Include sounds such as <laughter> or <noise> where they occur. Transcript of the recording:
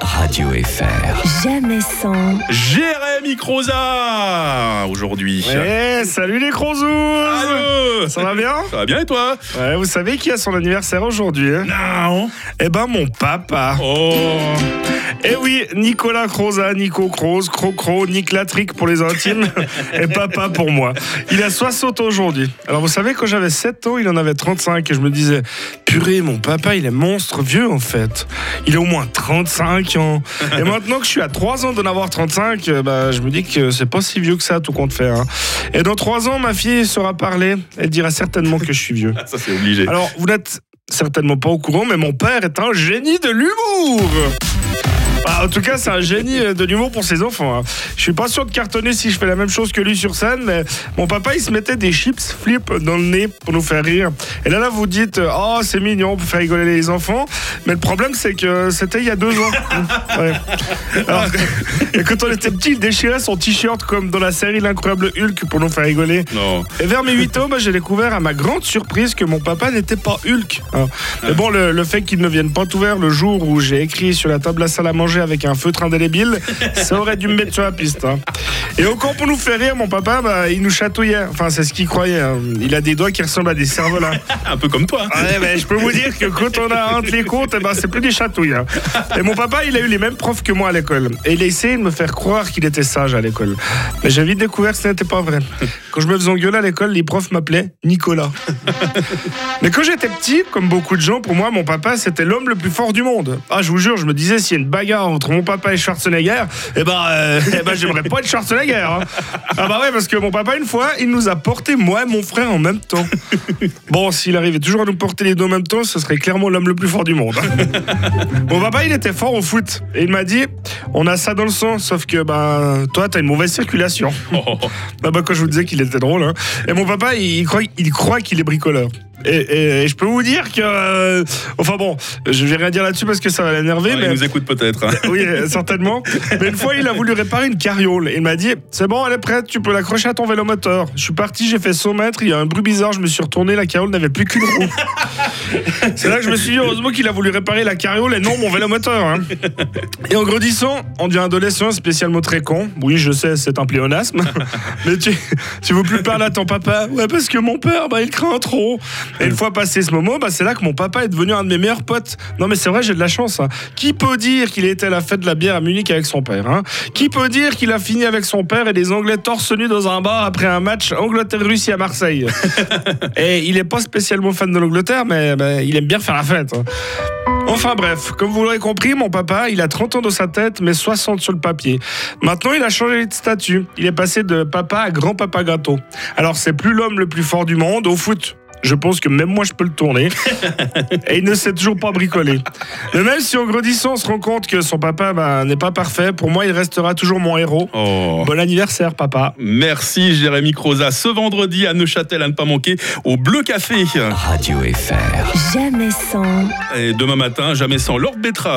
Radio FR. Jamais sans, Jérémy Croza aujourd'hui. Ouais, salut les Crozous Allô Ça va bien? Ça va bien et toi? Ouais, vous savez qui a son anniversaire aujourd'hui hein? Non. Eh ben mon papa Oh. Eh oui, Nicolas Croza, Nico Croze, Crocro, Nick Latric pour les intimes <laughs> et papa pour moi. Il a 60 ans aujourd'hui. Alors vous savez, quand j'avais 7 ans, il en avait 35 et je me disais, purée, mon papa, il est monstre vieux en fait. Il a au moins 35 ans. Et maintenant que je suis à 3 ans d'en avoir 35, euh, bah, je me dis que c'est pas si vieux que ça, tout compte fait. hein. Et dans 3 ans, ma fille saura parler. Elle dira certainement que je suis vieux. <laughs> Ça c'est obligé. Alors, vous n'êtes certainement pas au courant, mais mon père est un génie de l'humour. Ah, en tout cas, c'est un génie euh, de l'humour pour ses enfants. hein. Je suis pas sûr de cartonner si je fais la même chose que lui sur scène, mais mon papa, il se mettait des chips flip dans le nez pour nous faire rire. Et là, là, vous dites, euh, oh, c'est mignon pour faire rigoler les enfants. Mais le problème, c'est que c'était il y a deux ans. <laughs> Ouais. Alors, et quand on était petit, il déchirait son t-shirt comme dans la série L'incroyable Hulk pour nous faire rigoler. Non. Et vers mes 8 ans, bah, j'ai découvert à ma grande surprise que mon papa n'était pas Hulk. hein. Mais bon, le, le fait qu'il ne vienne pas tout le jour où j'ai écrit sur la table à la salle à manger avec un feutre indélébile, ça aurait dû me mettre sur la piste. hein. Et camp pour nous faire rire, mon papa, bah, il nous chatouillait. Enfin, c'est ce qu'il croyait. hein. Il a des doigts qui ressemblent à des cerfs-volants. <laughs> Un peu comme toi. Ouais, mais je peux vous dire que quand on a honte les côtes, eh ben, c'est plus des chatouilles. hein. Et mon papa, il a eu les mêmes profs que moi à l'école. Et il a essayé de me faire croire qu'il était sage à l'école. Mais j'ai vite découvert que ce n'était pas vrai. Quand je me faisais engueuler à l'école, les profs m'appelaient Nicolas. Mais quand j'étais petit, comme beaucoup de gens, pour moi, mon papa, c'était l'homme le plus fort du monde. Ah, je vous jure, je me disais, s'il y a une bagarre entre mon papa et Schwarzenegger, eh ben, euh, eh ben j'aimerais pas être Schwarzenegger. Hein. Ah bah ouais, parce que mon papa, une fois, il nous a porté, moi et mon frère, en même temps. Bon, s'il arrivait toujours à nous porter les deux en même temps, ce serait clairement l'homme le plus fort du monde. Mon papa, il était fort au foot. Et il m'a dit, on a ça dans le sang, sauf que bah, toi, t'as une mauvaise circulation. Oh. Bah, bah, quand je vous disais qu'il était drôle. hein. Et mon papa, il, croit, il croit qu'il est bricoleur. Et, et- et je peux vous dire que... euh, enfin bon, je vais rien dire là-dessus parce que ça va l'énerver. Mais... Il nous écoute peut-être. hein. Oui, euh, certainement. Mais une fois, il a voulu réparer une carriole. Il m'a dit C'est bon, elle est prête, tu peux l'accrocher à ton vélo moteur. Je suis parti, j'ai fait 100 mètres, il y a un bruit bizarre, je me suis retourné, la carriole n'avait plus qu'une roue. <laughs> C'est là que je me suis dit Heureusement qu'il a voulu réparer la carriole et non mon vélo moteur. hein. Et en grandissant, on devient adolescent, spécialement très con. Oui, je sais, c'est un pléonasme. <laughs> Mais tu, tu veux plus parler à ton papa? Ouais, parce que mon père, bah, il craint trop. Et une fois passé ce moment, bah, c'est là que mon papa est devenu un de mes meilleurs potes. Non, mais c'est vrai, j'ai de la chance. hein. Qui peut dire qu'il était à la fête de la bière à Munich avec son père hein? Qui peut dire qu'il a fini avec son père et des Anglais torse nu dans un bar après un match Angleterre-Russie à Marseille? <laughs> Et il est pas spécialement fan de l'Angleterre, mais bah, il aime bien faire la fête. hein. Enfin bref, comme vous l'aurez compris, mon papa, il a 30 ans dans sa tête, mais 60 sur le papier. Maintenant, il a changé de statut. Il est passé de papa à grand-papa gâteau. Alors, c'est plus l'homme le plus fort du monde au foot. Je pense que même moi, je peux le tourner. <laughs> Et il ne sait toujours pas bricoler. Mais même si en grandissant, on se rend compte que son papa bah, n'est pas parfait, pour moi, il restera toujours mon héros. Oh. Bon anniversaire, papa. Merci Jérémy Croza. Ce vendredi à Neuchâtel, à ne pas manquer, au Bleu Café. Radio FR. jamais sans. Et demain matin, jamais sans Lord Betra.